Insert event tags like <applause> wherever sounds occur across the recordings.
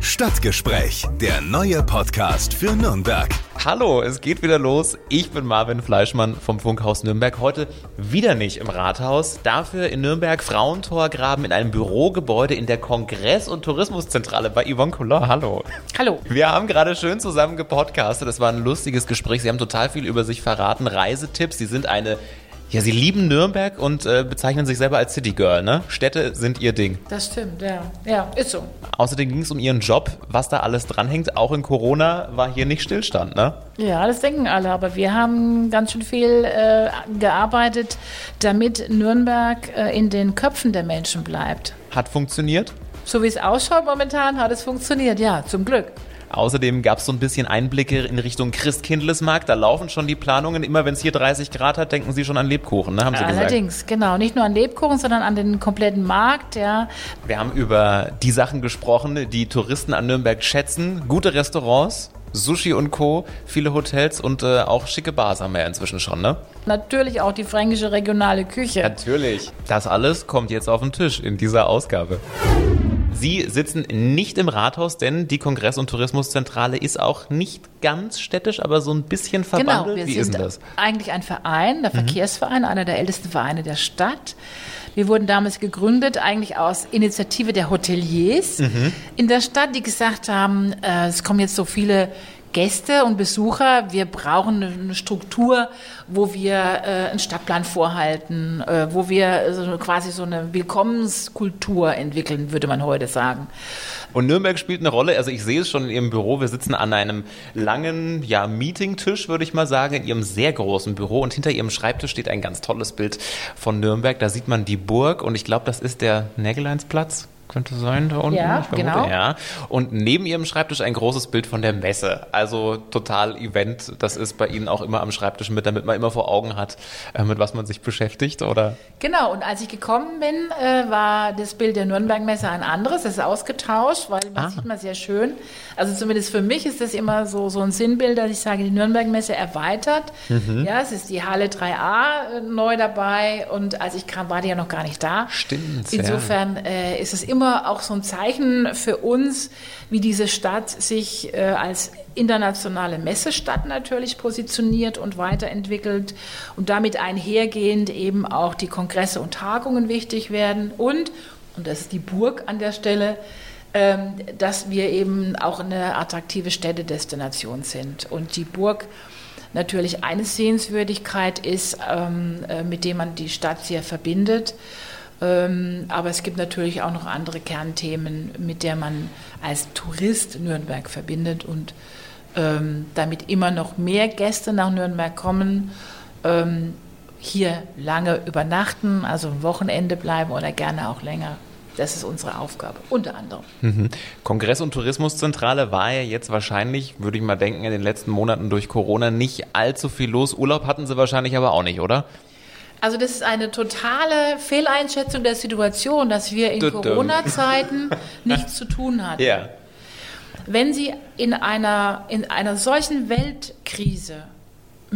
Stadtgespräch, der neue Podcast für Nürnberg. Hallo, es geht wieder los. Ich bin Marvin Fleischmann vom Funkhaus Nürnberg. Heute wieder nicht im Rathaus, dafür in Nürnberg Frauentorgraben in einem Bürogebäude in der Kongress- und Tourismuszentrale bei Yvonne Collard. Hallo. Hallo. Wir haben gerade schön zusammen gepodcastet. Es war ein lustiges Gespräch. Sie haben total viel über sich verraten. Reisetipps. Sie sind eine ja, Sie lieben Nürnberg und äh, bezeichnen sich selber als City Girl, ne? Städte sind Ihr Ding. Das stimmt, ja. Ja, ist so. Außerdem ging es um Ihren Job, was da alles dranhängt. Auch in Corona war hier nicht Stillstand, ne? Ja, das denken alle, aber wir haben ganz schön viel äh, gearbeitet, damit Nürnberg äh, in den Köpfen der Menschen bleibt. Hat funktioniert? So wie es ausschaut momentan, hat es funktioniert, ja, zum Glück. Außerdem gab es so ein bisschen Einblicke in Richtung Christkindlesmarkt. Da laufen schon die Planungen. Immer wenn es hier 30 Grad hat, denken Sie schon an Lebkuchen, ne? haben Sie Allerdings, gesagt. genau. Nicht nur an Lebkuchen, sondern an den kompletten Markt. Ja. Wir haben über die Sachen gesprochen, die Touristen an Nürnberg schätzen. Gute Restaurants, Sushi und Co., viele Hotels und äh, auch schicke Bars haben wir ja inzwischen schon, ne? Natürlich auch die fränkische regionale Küche. Natürlich. Das alles kommt jetzt auf den Tisch in dieser Ausgabe. Sie sitzen nicht im Rathaus, denn die Kongress- und Tourismuszentrale ist auch nicht ganz städtisch, aber so ein bisschen verbandelt. Genau, wir Wie sind das? eigentlich ein Verein, der Verkehrsverein, einer der ältesten Vereine der Stadt. Wir wurden damals gegründet, eigentlich aus Initiative der Hoteliers in der Stadt, die gesagt haben, äh, es kommen jetzt so viele Gäste und Besucher, wir brauchen eine Struktur, wo wir äh, einen Stadtplan vorhalten, äh, wo wir so quasi so eine Willkommenskultur entwickeln, würde man heute sagen. Und Nürnberg spielt eine Rolle. Also ich sehe es schon in Ihrem Büro. Wir sitzen an einem langen, ja, Meetingtisch, würde ich mal sagen, in Ihrem sehr großen Büro. Und hinter Ihrem Schreibtisch steht ein ganz tolles Bild von Nürnberg. Da sieht man die Burg und ich glaube, das ist der Nägeleinsplatz. Könnte sein, da unten. Ja, ich vermute, genau. Ja. Und neben Ihrem Schreibtisch ein großes Bild von der Messe. Also total Event. Das ist bei Ihnen auch immer am Schreibtisch mit, damit man immer vor Augen hat, äh, mit was man sich beschäftigt, oder? Genau, und als ich gekommen bin, äh, war das Bild der Nürnberg-Messe ein anderes. Das ist ausgetauscht, weil man Ah. sieht man sehr schön. Also zumindest für mich ist das immer so, so ein Sinnbild, dass ich sage, die Nürnberg-Messe erweitert. Mhm. Ja, es ist die Halle 3a äh, neu dabei und als ich kam, war die ja noch gar nicht da. Stimmt, ja. Insofern äh, ist es immer auch so ein Zeichen für uns, wie diese Stadt sich äh, als internationale Messestadt natürlich positioniert und weiterentwickelt und damit einhergehend eben auch die Kongresse und Tagungen wichtig werden und, und das ist die Burg an der Stelle, ähm, dass wir eben auch eine attraktive Städtedestination sind. Und die Burg natürlich eine Sehenswürdigkeit ist, ähm, äh, mit dem man die Stadt sehr verbindet. Ähm, aber es gibt natürlich auch noch andere Kernthemen, mit der man als Tourist Nürnberg verbindet und ähm, damit immer noch mehr Gäste nach Nürnberg kommen, ähm, hier lange übernachten, also ein Wochenende bleiben oder gerne auch länger. Das ist unsere Aufgabe, unter anderem. Mhm. Kongress- und Tourismuszentrale war ja jetzt wahrscheinlich, würde ich mal denken, in den letzten Monaten durch Corona nicht allzu viel los. Urlaub hatten Sie wahrscheinlich aber auch nicht, oder? Also das ist eine totale Fehleinschätzung der Situation, dass wir in. Corona-Zeiten <laughs> nichts zu tun hatten. Ja. Wenn Sie in einer, in einer solchen Weltkrise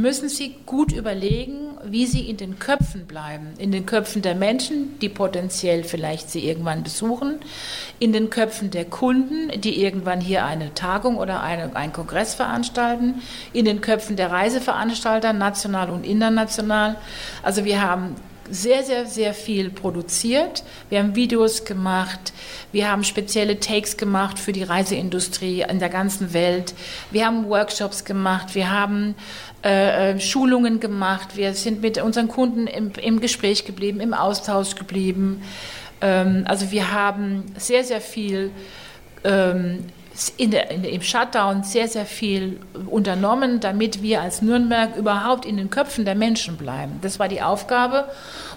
müssen Sie gut überlegen, wie Sie in den Köpfen bleiben. In den Köpfen der Menschen, die potenziell vielleicht Sie irgendwann besuchen, in den Köpfen der Kunden, die irgendwann hier eine Tagung oder eine, einen Kongress veranstalten, in den Köpfen der Reiseveranstalter, national und international. Also wir haben sehr, sehr, sehr viel produziert. Wir haben Videos gemacht. Wir haben spezielle Takes gemacht für die Reiseindustrie in der ganzen Welt. Wir haben Workshops gemacht. Wir haben äh, äh, Schulungen gemacht. Wir sind mit unseren Kunden im, im Gespräch geblieben, im Austausch geblieben. Ähm, also wir haben sehr, sehr viel ähm, in der, in, im Shutdown sehr, sehr viel unternommen, damit wir als Nürnberg überhaupt in den Köpfen der Menschen bleiben. Das war die Aufgabe.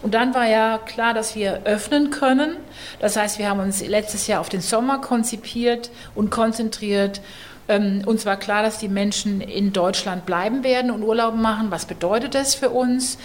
Und dann war ja klar, dass wir öffnen können. Das heißt, wir haben uns letztes Jahr auf den Sommer konzipiert und konzentriert. Ähm, uns war klar, dass die Menschen in Deutschland bleiben werden und Urlaub machen. Was bedeutet das für uns?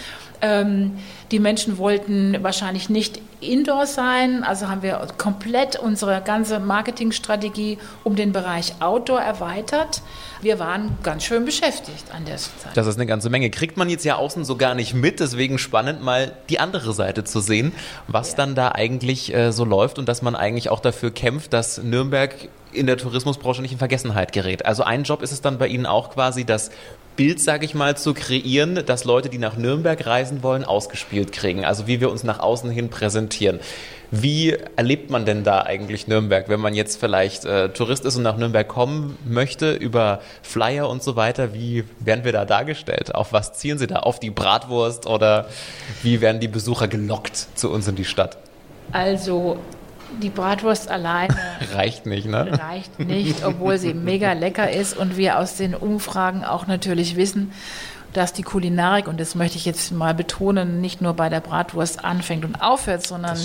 Ähm, die Menschen wollten wahrscheinlich nicht indoor sein, also haben wir komplett unsere ganze Marketingstrategie um den Bereich Outdoor erweitert. Wir waren ganz schön beschäftigt an der Zeit. Das ist eine ganze Menge. Kriegt man jetzt ja außen so gar nicht mit, deswegen spannend mal die andere Seite zu sehen, was ja. dann da eigentlich äh, so läuft und dass man eigentlich auch dafür kämpft, dass Nürnberg in der Tourismusbranche nicht in Vergessenheit gerät. Also ein Job ist es dann bei Ihnen auch quasi, das Bild, sage ich mal, zu kreieren, dass Leute, die nach Nürnberg reisen wollen, ausgespielt kriegen. Also wie wir uns nach außen hin präsentieren. Wie erlebt man denn da eigentlich Nürnberg, wenn man jetzt vielleicht äh, Tourist ist und nach Nürnberg kommen möchte, über Flyer und so weiter? Wie werden wir da dargestellt? Auf was zielen Sie da? Auf die Bratwurst oder wie werden die Besucher gelockt zu uns in die Stadt? Also die Bratwurst alleine <laughs> reicht nicht, ne? Reicht nicht, obwohl sie mega lecker ist und wir aus den Umfragen auch natürlich wissen, dass die Kulinarik, und das möchte ich jetzt mal betonen, nicht nur bei der Bratwurst anfängt und aufhört, sondern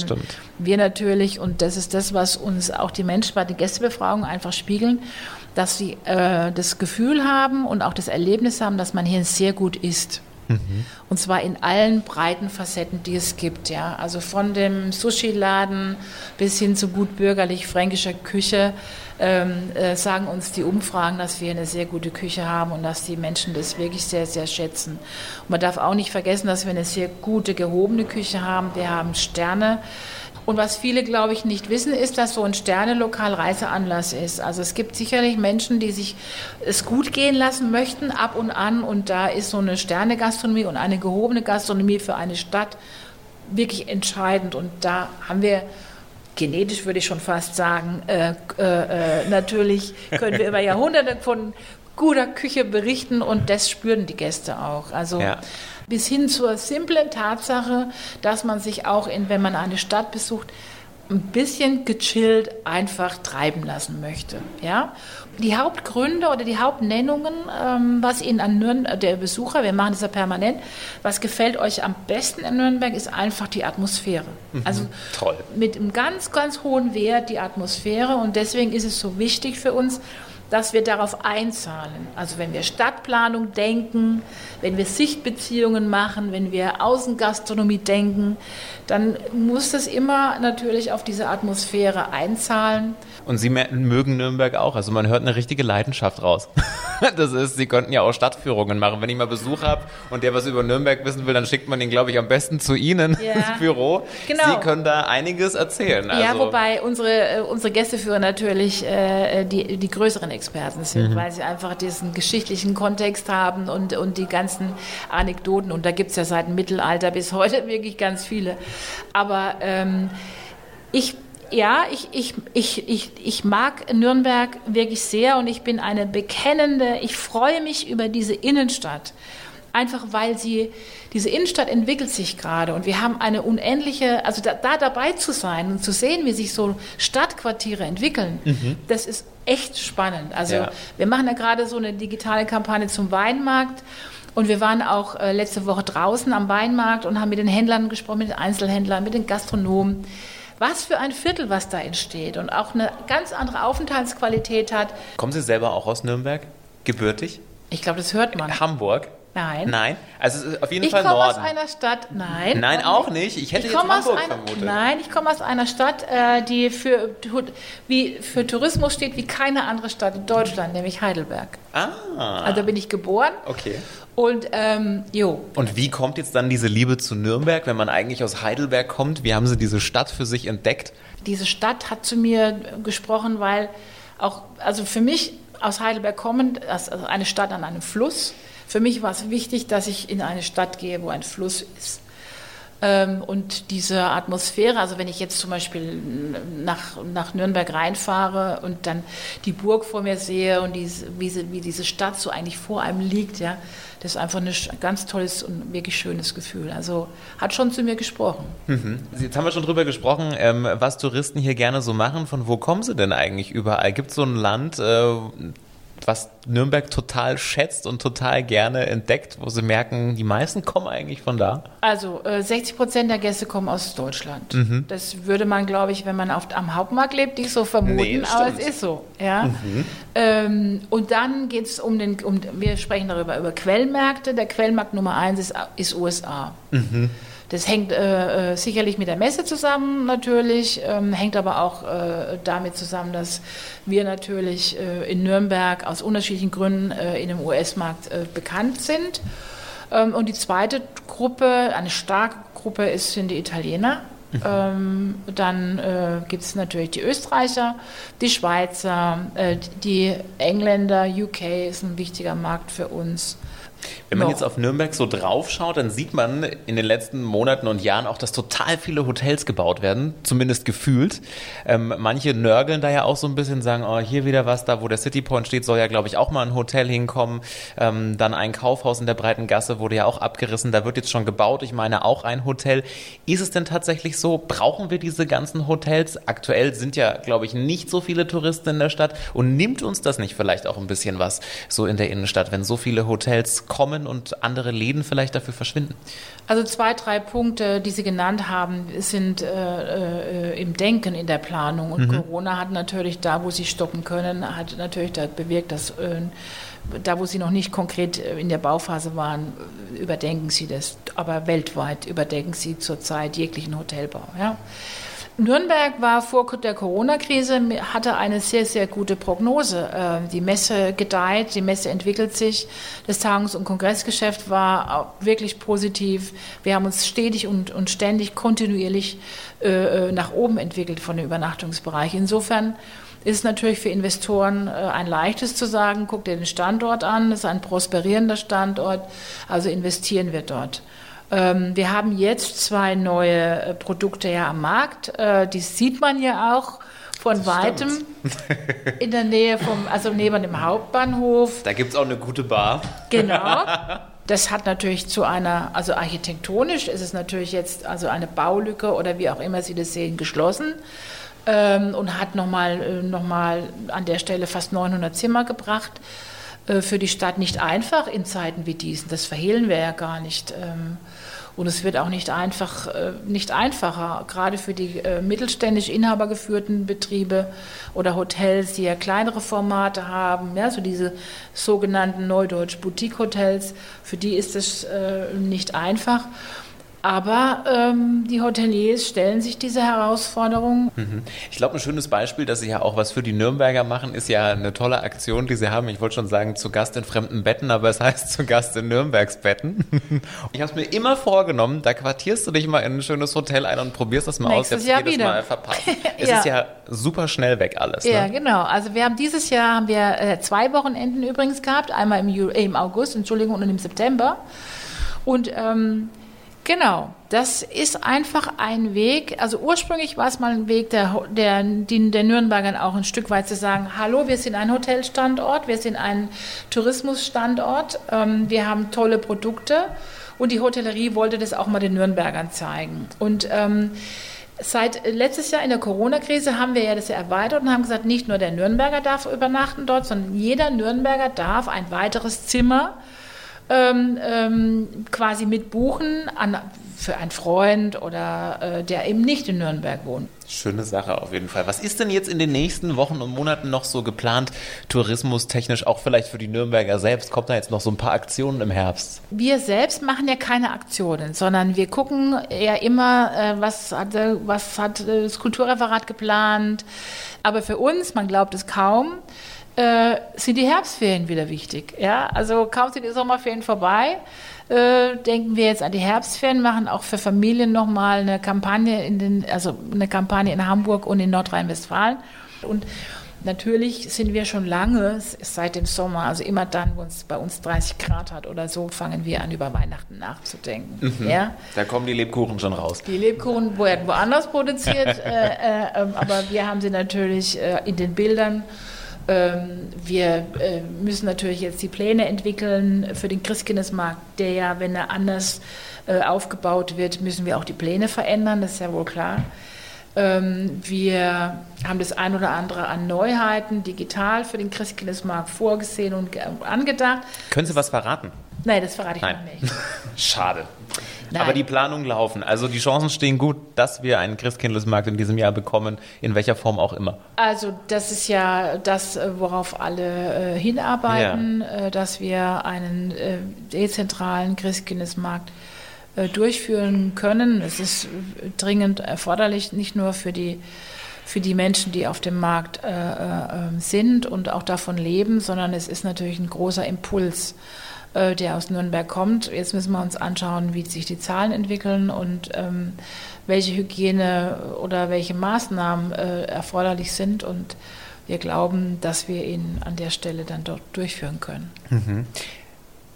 wir natürlich, und das ist das, was uns auch die Menschen bei der Gästebefragung einfach spiegeln, dass sie äh, das Gefühl haben und auch das Erlebnis haben, dass man hier sehr gut isst. Mhm. Und zwar in allen breiten Facetten, die es gibt. Ja? Also von dem Sushi-Laden bis hin zu gut bürgerlich fränkischer Küche ähm, äh, sagen uns die Umfragen, dass wir eine sehr gute Küche haben und dass die Menschen das wirklich sehr, sehr schätzen. Und man darf auch nicht vergessen, dass wir eine sehr gute, gehobene Küche haben. Wir haben Sterne. Und was viele, glaube ich, nicht wissen, ist, dass so ein Sternelokal Reiseanlass ist. Also es gibt sicherlich Menschen, die sich es gut gehen lassen möchten, ab und an. Und da ist so eine Sternegastronomie und eine gehobene Gastronomie für eine Stadt wirklich entscheidend. Und da haben wir genetisch würde ich schon fast sagen, äh, äh, äh natürlich können wir über <laughs> Jahrhunderte von guter Küche berichten und das spüren die Gäste auch. Also ja bis hin zur simplen Tatsache, dass man sich auch, in, wenn man eine Stadt besucht, ein bisschen gechillt einfach treiben lassen möchte. Ja? Die Hauptgründe oder die Hauptnennungen, ähm, was Ihnen an Nürnberg, der Besucher, wir machen das ja permanent, was gefällt euch am besten in Nürnberg, ist einfach die Atmosphäre. Mhm, also toll. mit einem ganz, ganz hohen Wert die Atmosphäre und deswegen ist es so wichtig für uns, dass wir darauf einzahlen. Also wenn wir Stadtplanung denken, wenn wir Sichtbeziehungen machen, wenn wir Außengastronomie denken, dann muss das immer natürlich auf diese Atmosphäre einzahlen. Und Sie mögen Nürnberg auch. Also man hört eine richtige Leidenschaft raus. <laughs> Das ist, Sie könnten ja auch Stadtführungen machen. Wenn ich mal Besuch habe und der was über Nürnberg wissen will, dann schickt man ihn, glaube ich, am besten zu Ihnen ja. ins Büro. Genau. Sie können da einiges erzählen. Also ja, wobei unsere, äh, unsere Gästeführer natürlich äh, die, die größeren Experten sind, mhm. weil sie einfach diesen geschichtlichen Kontext haben und, und die ganzen Anekdoten. Und da gibt es ja seit dem Mittelalter bis heute <laughs> wirklich ganz viele. Aber ähm, ich ja, ich, ich, ich, ich, ich mag Nürnberg wirklich sehr und ich bin eine bekennende, ich freue mich über diese Innenstadt. Einfach weil sie, diese Innenstadt entwickelt sich gerade und wir haben eine unendliche, also da, da dabei zu sein und zu sehen, wie sich so Stadtquartiere entwickeln, mhm. das ist echt spannend. Also ja. wir machen ja gerade so eine digitale Kampagne zum Weinmarkt und wir waren auch äh, letzte Woche draußen am Weinmarkt und haben mit den Händlern gesprochen, mit den Einzelhändlern, mit den Gastronomen was für ein Viertel, was da entsteht und auch eine ganz andere Aufenthaltsqualität hat. Kommen Sie selber auch aus Nürnberg, gebürtig? Ich glaube, das hört man. Hamburg? Nein. Nein? Also auf jeden ich Fall Norden. Ich komme aus einer Stadt, nein. Nein, auch nicht. Ich hätte ich jetzt Hamburg einer, vermutet. Nein, ich komme aus einer Stadt, äh, die für, wie, für Tourismus steht wie keine andere Stadt in Deutschland, nämlich Heidelberg. Ah. Also bin ich geboren. Okay. Und ähm, jo. Und wie kommt jetzt dann diese Liebe zu Nürnberg, wenn man eigentlich aus Heidelberg kommt? Wie haben Sie diese Stadt für sich entdeckt? Diese Stadt hat zu mir gesprochen, weil auch, also für mich aus Heidelberg kommend, also eine Stadt an einem Fluss. Für mich war es wichtig, dass ich in eine Stadt gehe, wo ein Fluss ist. Ähm, und diese Atmosphäre, also wenn ich jetzt zum Beispiel nach, nach Nürnberg reinfahre und dann die Burg vor mir sehe und diese, wie, sie, wie diese Stadt so eigentlich vor einem liegt, ja, das ist einfach ein ganz tolles und wirklich schönes Gefühl. Also hat schon zu mir gesprochen. Mhm. Jetzt haben wir schon drüber gesprochen, ähm, was Touristen hier gerne so machen. Von wo kommen sie denn eigentlich überall? Gibt es so ein Land, äh, was Nürnberg total schätzt und total gerne entdeckt, wo Sie merken, die meisten kommen eigentlich von da? Also äh, 60 Prozent der Gäste kommen aus Deutschland. Mhm. Das würde man, glaube ich, wenn man auf, am Hauptmarkt lebt, nicht so vermuten, nee, aber es ist so. Ja? Mhm. Ähm, und dann geht es um den, um, wir sprechen darüber, über Quellmärkte. Der Quellmarkt Nummer eins ist, ist USA. Mhm. Das hängt äh, äh, sicherlich mit der Messe zusammen natürlich, ähm, hängt aber auch äh, damit zusammen, dass wir natürlich äh, in Nürnberg aus unterschiedlichen Gründen äh, in dem US-Markt äh, bekannt sind. Ähm, und die zweite Gruppe, eine starke Gruppe, ist, sind die Italiener. Mhm. Ähm, dann äh, gibt es natürlich die Österreicher, die Schweizer, äh, die Engländer, UK ist ein wichtiger Markt für uns. Wenn man jetzt auf Nürnberg so draufschaut, dann sieht man in den letzten Monaten und Jahren auch, dass total viele Hotels gebaut werden, zumindest gefühlt. Ähm, manche nörgeln da ja auch so ein bisschen, sagen, oh, hier wieder was, da wo der City Point steht, soll ja, glaube ich, auch mal ein Hotel hinkommen. Ähm, dann ein Kaufhaus in der Breiten Gasse wurde ja auch abgerissen, da wird jetzt schon gebaut, ich meine auch ein Hotel. Ist es denn tatsächlich so, brauchen wir diese ganzen Hotels? Aktuell sind ja, glaube ich, nicht so viele Touristen in der Stadt und nimmt uns das nicht vielleicht auch ein bisschen was so in der Innenstadt, wenn so viele Hotels kommen und andere Läden vielleicht dafür verschwinden? Also zwei, drei Punkte, die Sie genannt haben, sind äh, äh, im Denken in der Planung. Und mhm. Corona hat natürlich da, wo Sie stoppen können, hat natürlich da bewirkt, dass äh, da, wo Sie noch nicht konkret äh, in der Bauphase waren, überdenken Sie das. Aber weltweit überdenken Sie zurzeit jeglichen Hotelbau. Ja? Nürnberg war vor der Corona-Krise, hatte eine sehr, sehr gute Prognose. Ähm, die Messe gedeiht, die Messe entwickelt sich. Das Tagungs- und Kongressgeschäft war wirklich positiv. Wir haben uns stetig und, und ständig kontinuierlich äh, äh, nach oben entwickelt von dem Übernachtungsbereich. Insofern ist natürlich für Investoren äh, ein leichtes zu sagen, guck dir den Standort an, das ist ein prosperierender Standort, also investieren wir dort. Ähm, wir haben jetzt zwei neue äh, Produkte ja am Markt. Äh, die sieht man ja auch von das weitem stimmt. in der Nähe vom, also neben dem Hauptbahnhof. Da gibt es auch eine gute Bar. Genau. <laughs> Das hat natürlich zu einer, also architektonisch ist es natürlich jetzt also eine Baulücke oder wie auch immer Sie das sehen, geschlossen ähm, und hat nochmal äh, noch mal an der Stelle fast 900 Zimmer gebracht. Äh, für die Stadt nicht einfach in Zeiten wie diesen. Das verhehlen wir ja gar nicht. Ähm, und es wird auch nicht einfach, äh, nicht einfacher, gerade für die äh, mittelständisch inhabergeführten Betriebe oder Hotels, die ja kleinere Formate haben, ja, so diese sogenannten Neudeutsch Boutique-Hotels, für die ist es nicht einfach. Aber ähm, die Hoteliers stellen sich diese Herausforderung. Mhm. Ich glaube, ein schönes Beispiel, dass sie ja auch was für die Nürnberger machen, ist ja eine tolle Aktion, die sie haben. Ich wollte schon sagen, zu Gast in fremden Betten, aber es heißt zu Gast in Nürnbergs Betten. <laughs> Ich habe es mir immer vorgenommen, da quartierst du dich mal in ein schönes Hotel ein und probierst das mal Nächstes aus. Jetzt Jahr wieder. Mal verpasst. <laughs> es ja. ist ja super schnell weg alles. Ja, ne? genau. Also wir haben dieses Jahr haben wir äh, zwei Wochenenden übrigens gehabt, einmal im, Ju äh, im August, Entschuldigung, und im September. Und ähm, Genau, das ist einfach ein Weg. Also ursprünglich war es mal ein Weg der, der, der Nürnbergern auch ein Stück weit zu sagen, hallo, wir sind ein Hotelstandort, wir sind ein Tourismusstandort, ähm, wir haben tolle Produkte und die Hotellerie wollte das auch mal den Nürnbergern zeigen. Und ähm, Seit letztes Jahr in der Corona-Krise haben wir ja das erweitert und haben gesagt, nicht nur der Nürnberger darf übernachten dort, sondern jeder Nürnberger darf ein weiteres Zimmer ähm, ähm, quasi mit buchen an, für einen Freund oder äh, der eben nicht in Nürnberg wohnt. Schöne Sache auf jeden Fall. Was ist denn jetzt in den nächsten Wochen und Monaten noch so geplant, tourismustechnisch, auch vielleicht für die Nürnberger selbst? Kommt da jetzt noch so ein paar Aktionen im Herbst? Wir selbst machen ja keine Aktionen, sondern wir gucken ja immer, äh, was, hat, was hat das Kulturreferat geplant. Aber für uns, man glaubt es kaum, äh, sind die Herbstferien wieder wichtig. Ja? Also kaum sind die Sommerferien vorbei, äh, denken wir jetzt an die Herbstferien, machen auch für Familien nochmal eine Kampagne in den, also eine Kampagne in Hamburg und in Nordrhein-Westfalen. Und Natürlich sind wir schon lange seit dem Sommer, also immer dann, wo es bei uns 30 Grad hat oder so, fangen wir an, über Weihnachten nachzudenken. Mhm. Ja? Da kommen die Lebkuchen schon raus. Die Lebkuchen werden woanders produziert, <laughs> äh, äh, ähm, aber wir haben sie natürlich äh, in den Bildern wir äh, müssen natürlich jetzt die Pläne entwickeln für den Christkindesmarkt, der ja, wenn er anders äh, aufgebaut wird, müssen wir auch die Pläne verändern, das ist ja wohl klar. Ähm, wir haben das ein oder andere an Neuheiten digital für den Christkindlesmarkt vorgesehen und angedacht. Können Sie was verraten? Nein, das verrate ich Nein. noch nicht. <laughs> Schade. Nein. Aber die Planungen laufen. Also die Chancen stehen gut, dass wir einen Christkindlesmarkt in diesem Jahr bekommen, in welcher Form auch immer. Also das ist ja das, äh, worauf alle äh, hinarbeiten, äh, dass wir einen äh, dezentralen Christkindlesmarkt äh, durchführen können. Es ist dringend erforderlich, nicht nur für die für die Menschen, die auf dem Markt äh, äh, sind und auch davon leben, sondern es ist natürlich ein großer Impuls, äh, der aus Nürnberg kommt. Jetzt müssen wir uns anschauen, wie sich die Zahlen entwickeln und ähm, welche Hygiene oder welche Maßnahmen äh, erforderlich sind. Und wir glauben, dass wir ihn an der Stelle dann dort durchführen können. Mhm.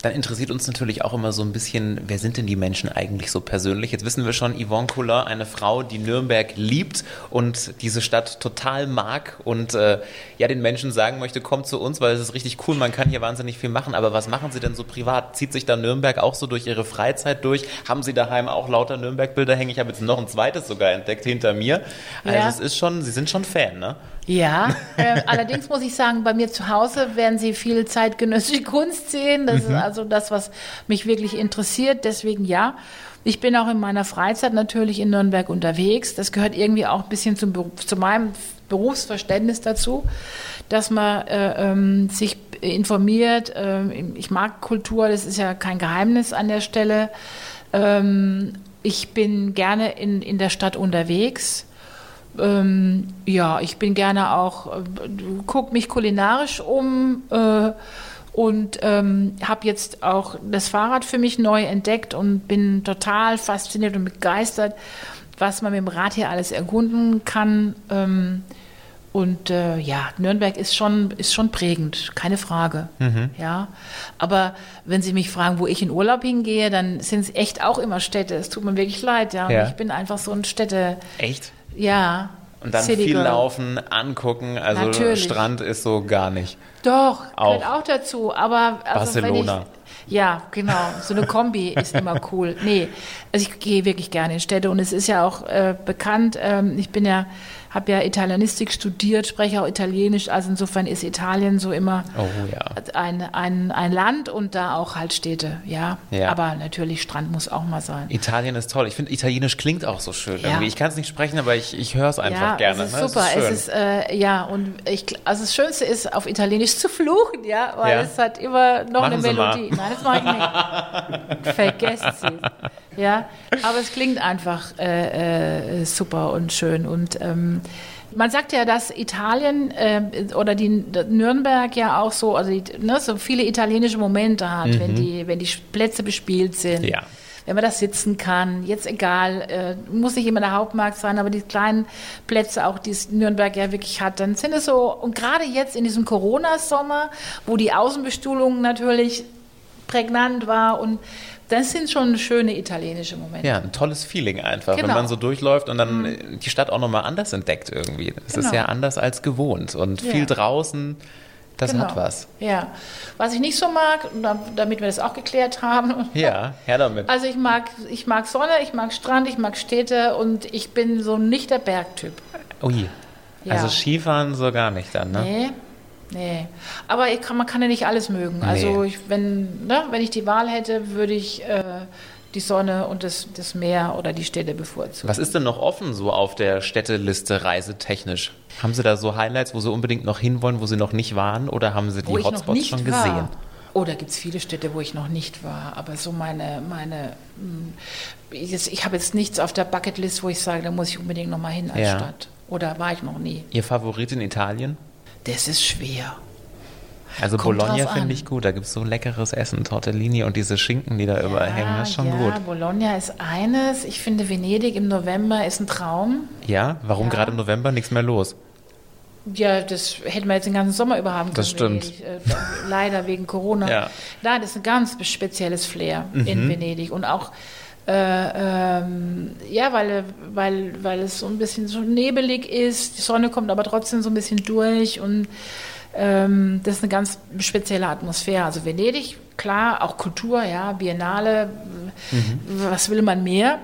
Dann interessiert uns natürlich auch immer so ein bisschen, wer sind denn die Menschen eigentlich so persönlich? Jetzt wissen wir schon, Yvonne Kuller, eine Frau, die Nürnberg liebt und diese Stadt total mag und äh, ja den Menschen sagen möchte, kommt zu uns, weil es ist richtig cool, man kann hier wahnsinnig viel machen. Aber was machen Sie denn so privat? Zieht sich da Nürnberg auch so durch Ihre Freizeit durch? Haben Sie daheim auch lauter Nürnberg-Bilder hängen? Ich habe jetzt noch ein zweites sogar entdeckt hinter mir. Also Ja. es ist schon, Sie sind schon Fan, ne? Ja, <laughs> äh, allerdings muss ich sagen, bei mir zu Hause werden Sie viel zeitgenössische <laughs> Kunst sehen. Das ist also das, was mich wirklich interessiert. Deswegen ja. Ich bin auch in meiner Freizeit natürlich in Nürnberg unterwegs. Das gehört irgendwie auch ein bisschen zum, Beruf- zu meinem Berufsverständnis dazu, dass man äh, ähm, sich informiert. Ähm, ich mag Kultur, das ist ja kein Geheimnis an der Stelle. Ähm, ich bin gerne in, in der Stadt unterwegs. Ähm, ja, ich bin gerne auch, äh, gucke mich kulinarisch um äh, und ähm, habe jetzt auch das Fahrrad für mich neu entdeckt und bin total fasziniert und begeistert, was man mit dem Rad hier alles erkunden kann. Ähm, und äh, ja, Nürnberg ist schon, ist schon prägend, keine Frage. Ja, aber wenn Sie mich fragen, wo ich in Urlaub hingehe, dann sind es echt auch immer Städte. Es tut mir wirklich leid, ja. Ja. Ich bin einfach so ein Städte, Echt? Ja. Und dann City viel Girl. laufen, angucken. Also Natürlich. Strand ist so gar nicht. Doch, Auch. gehört auch dazu. Aber also Barcelona. Ich, ja, genau. So eine Kombi <laughs> ist immer cool. Nee, also ich gehe wirklich gerne in Städte und es ist ja auch äh, bekannt. Ähm, ich bin ja, habe ja Italienistik studiert, spreche auch Italienisch. Also insofern ist Italien so immer Oh ja. ein, ein, ein Land und da auch halt Städte. Ja. Ja. Aber natürlich Strand muss auch mal sein. Italien ist toll. Ich finde, Italienisch klingt auch so schön Ja. Ich kann es nicht sprechen, aber ich, ich höre es einfach gerne. Es ist ne? super. schön. Es ist, äh, ja, und ich, also das Schönste ist, auf Italienisch zu fluchen, ja, weil es hat immer noch Machen eine Sie mal. Melodie. Nein, das mache ich nicht. <laughs> Vergesst sie. Ja, aber es klingt einfach äh, äh, super und schön. Und ähm, man sagt ja, dass Italien äh, oder die Nürnberg ja auch so, also ne, so viele italienische Momente hat, wenn, die, wenn die Plätze bespielt sind Mhm. Ja. wenn man da sitzen kann, jetzt egal, äh, muss nicht immer der Hauptmarkt sein, aber die kleinen Plätze auch, die es Nürnberg ja wirklich hat, dann sind es so, und gerade jetzt in diesem Corona-Sommer, wo die Außenbestuhlung natürlich prägnant war und das sind schon schöne italienische Momente. ja, ein tolles Feeling einfach, wenn Genau. man so durchläuft und dann äh, die Stadt auch nochmal anders entdeckt irgendwie. Es ist Genau. ja anders als gewohnt und Ja. viel draußen, das Genau. hat was. Ja. Was ich nicht so mag, damit wir das auch geklärt haben, <laughs> Ja, her damit. also ich mag, ich mag Sonne, ich mag Strand, ich mag Städte und ich bin so nicht der Bergtyp. Ui. Ja. Also Skifahren so gar nicht dann, ne? Nee, nee. Aber kann, man kann ja nicht alles mögen. Also Nee. ich, wenn, ne, wenn ich die Wahl hätte, würde ich äh, die Sonne und das, das Meer oder die Städte bevorzugen. Was ist denn noch offen so auf der Städteliste reisetechnisch? Haben Sie da so Highlights, wo Sie unbedingt noch hinwollen, wo Sie noch nicht waren? Oder haben Sie die wo Hotspots schon war. gesehen? Oh, da gibt es viele Städte, wo ich noch nicht war. Aber so meine, meine mh, ich, ich habe jetzt nichts auf der Bucketlist, wo ich sage, da muss ich unbedingt noch mal hin als Ja. Stadt. Oder war ich noch nie. Ihr Favorit in Italien? Das ist schwer. Also Kommt Bologna finde ich gut. Da gibt es so leckeres Essen, Tortellini und diese Schinken, die da überall hängen. Das ist schon ja, gut. Bologna ist eines. Ich finde, Venedig im November ist ein Traum. Ja, warum Ja. gerade im November nichts mehr los? Ja, das hätten wir jetzt den ganzen Sommer über haben können. Das stimmt. Venedig. Äh, leider wegen Corona. <laughs> Ja. Mhm. Nein, das ist ein ganz spezielles Flair in Venedig. Und auch, äh, ähm, ja, weil, weil, weil es so ein bisschen so nebelig ist. Die Sonne kommt aber trotzdem so ein bisschen durch. Und ähm, das ist eine ganz spezielle Atmosphäre. Also Venedig, klar, auch Kultur, ja, Biennale. Mhm. Was will man mehr?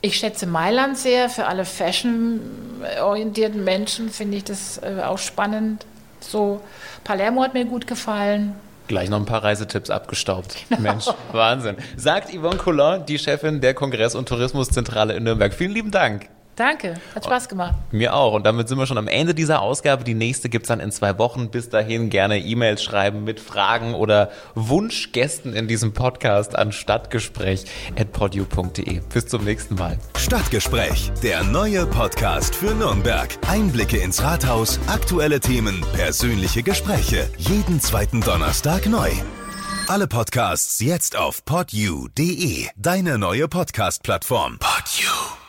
Ich schätze Mailand sehr. Für alle fashion-orientierten Menschen finde ich das äh, auch spannend. So, Palermo hat mir gut gefallen. Gleich noch ein paar Reisetipps abgestaubt. Genau. Mensch, Wahnsinn. Sagt Yvonne Coulon, die Chefin der Kongress- und Tourismuszentrale in Nürnberg. Vielen lieben Dank. Danke, hat Spaß gemacht. Mir auch. Und damit sind wir schon am Ende dieser Ausgabe. Die nächste gibt's dann in zwei Wochen. Bis dahin gerne E-Mails schreiben mit Fragen oder Wunschgästen in diesem Podcast an stadtgespräch.podu.de. Bis zum nächsten Mal. Stadtgespräch, der neue Podcast für Nürnberg. Einblicke ins Rathaus, aktuelle Themen, persönliche Gespräche. Jeden zweiten Donnerstag neu. Alle Podcasts jetzt auf podu.de, deine neue Podcast-Plattform. Podu.